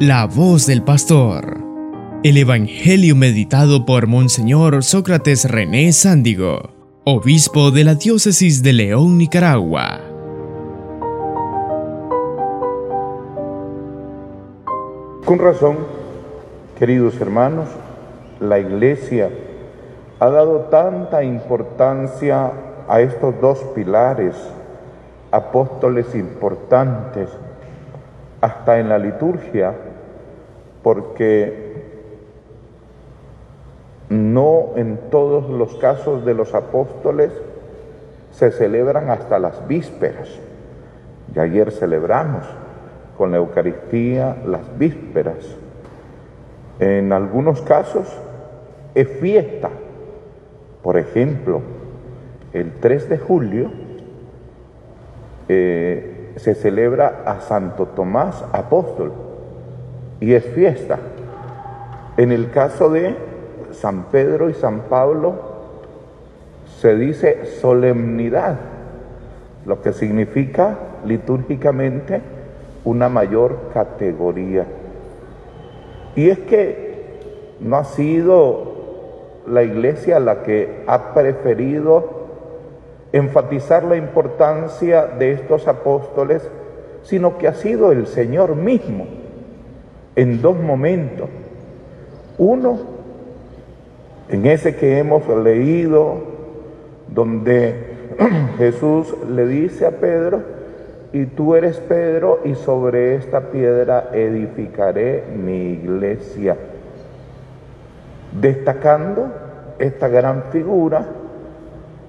La voz del pastor. El Evangelio meditado por Monseñor Sócrates René Sándigo, obispo de la diócesis de León, Nicaragua. Con razón, queridos hermanos, la Iglesia ha dado tanta importancia a estos dos pilares, apóstoles importantes, hasta en la liturgia, porque no en todos los casos de los apóstoles se celebran hasta las vísperas. Y ayer celebramos con la Eucaristía las vísperas. En algunos casos es fiesta. Por ejemplo, el 3 de julio eh, se celebra a Santo Tomás Apóstol y es fiesta. En el caso de San Pedro y San Pablo se dice solemnidad, lo que significa litúrgicamente una mayor categoría. Y es que no ha sido la iglesia la que ha preferido enfatizar la importancia de estos apóstoles, sino que ha sido el Señor mismo en dos momentos. Uno, en ese que hemos leído, donde Jesús le dice a Pedro, y tú eres Pedro, y sobre esta piedra edificaré mi iglesia destacando esta gran figura,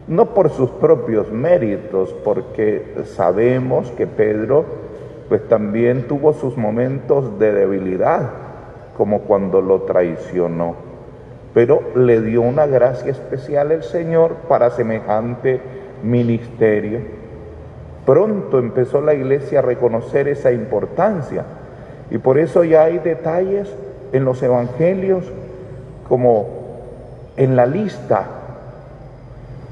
no por sus propios méritos, porque sabemos que Pedro pues también tuvo sus momentos de debilidad, como cuando lo traicionó, pero le dio una gracia especial el Señor para semejante ministerio. Pronto empezó la iglesia a reconocer esa importancia y por eso ya hay detalles en los evangelios como en la lista.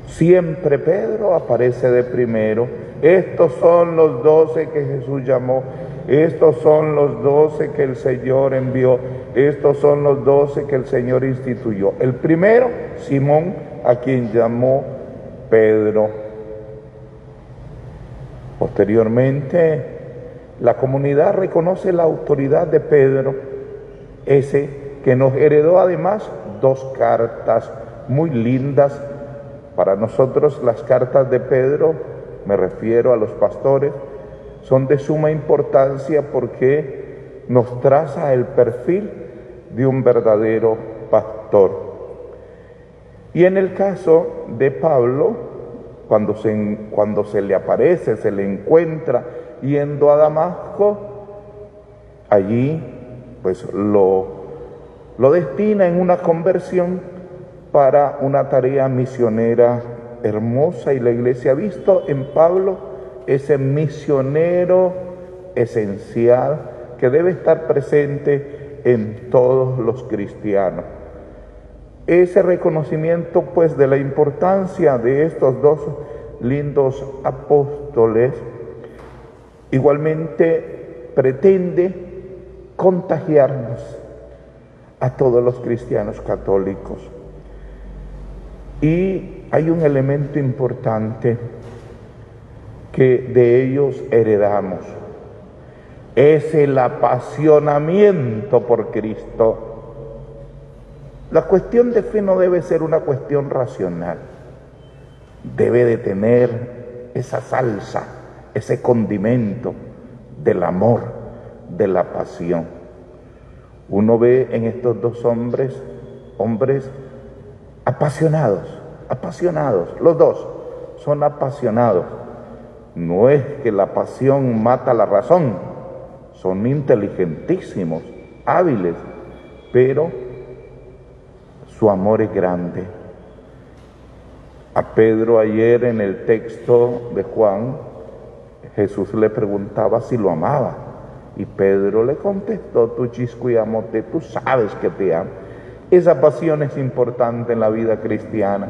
Siempre Pedro aparece de primero. Estos son los doce que Jesús llamó. Estos son los doce que el Señor envió. Estos son los doce que el Señor instituyó. El primero, Simón, a quien llamó Pedro. Posteriormente, la comunidad reconoce la autoridad de Pedro, ese que nos heredó además dos cartas muy lindas. Para nosotros las cartas de Pedro, me refiero a los pastores, son de suma importancia porque nos traza el perfil de un verdadero pastor. Y en el caso de Pablo, cuando se, cuando se le aparece, se le encuentra yendo a Damasco, allí pues lo lo destina en una conversión para una tarea misionera hermosa y la iglesia ha visto en Pablo ese misionero esencial que debe estar presente en todos los cristianos. Ese reconocimiento pues de la importancia de estos dos lindos apóstoles igualmente pretende contagiarnos a todos los cristianos católicos. Y hay un elemento importante que de ellos heredamos. Es el apasionamiento por Cristo. La cuestión de fe no debe ser una cuestión racional. Debe de tener esa salsa, ese condimento del amor, de la pasión. Uno ve en estos dos hombres, hombres apasionados, apasionados, los dos son apasionados. No es que la pasión mata la razón, son inteligentísimos, hábiles, pero su amor es grande. A Pedro ayer en el texto de Juan, Jesús le preguntaba si lo amaba. Y Pedro le contestó, tu chisco y amote, tú sabes que te amo. Esa pasión es importante en la vida cristiana,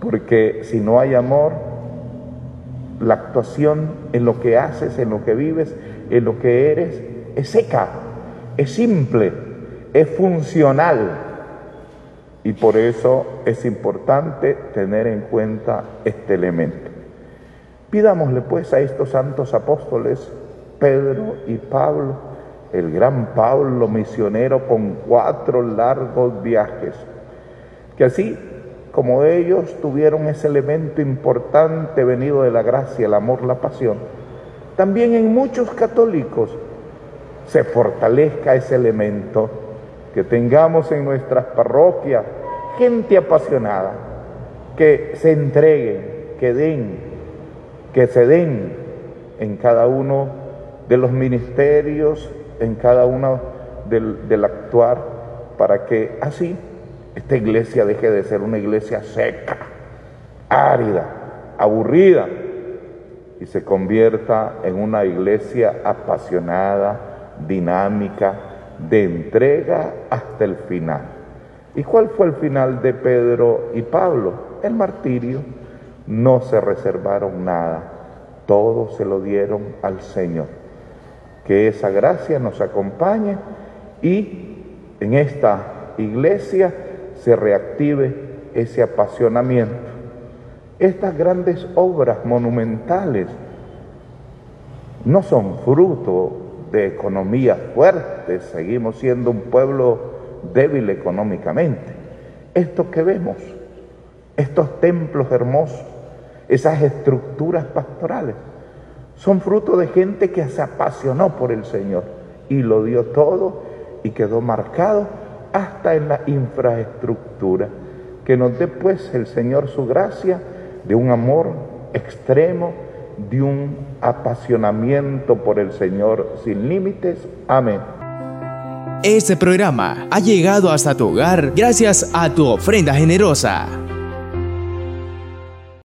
porque si no hay amor, la actuación en lo que haces, en lo que vives, en lo que eres, es seca. es simple, es funcional. Y por eso es importante tener en cuenta este elemento. Pidámosle pues a estos santos apóstoles, Pedro y Pablo, el gran Pablo misionero con cuatro largos viajes, que así como ellos tuvieron ese elemento importante venido de la gracia, el amor, la pasión, también en muchos católicos se fortalezca ese elemento, que tengamos en nuestras parroquias gente apasionada, que se entreguen, que den, que se den en cada uno de los ministerios, en cada uno del, del actuar, para que así esta iglesia deje de ser una iglesia seca, árida, aburrida, y se convierta en una iglesia apasionada, dinámica, de entrega hasta el final. ¿Y cuál fue el final de Pedro y Pablo? El martirio. No se reservaron nada, todo se lo dieron al Señor. Que esa gracia nos acompañe y en esta iglesia se reactive ese apasionamiento. Estas grandes obras monumentales no son fruto de economía fuerte, seguimos siendo un pueblo débil económicamente. Esto que vemos, estos templos hermosos, esas estructuras pastorales, son fruto de gente que se apasionó por el Señor y lo dio todo y quedó marcado hasta en la infraestructura. Que nos dé pues el Señor su gracia de un amor extremo, de un apasionamiento por el Señor sin límites. Amén. Este programa ha llegado hasta tu hogar gracias a tu ofrenda generosa.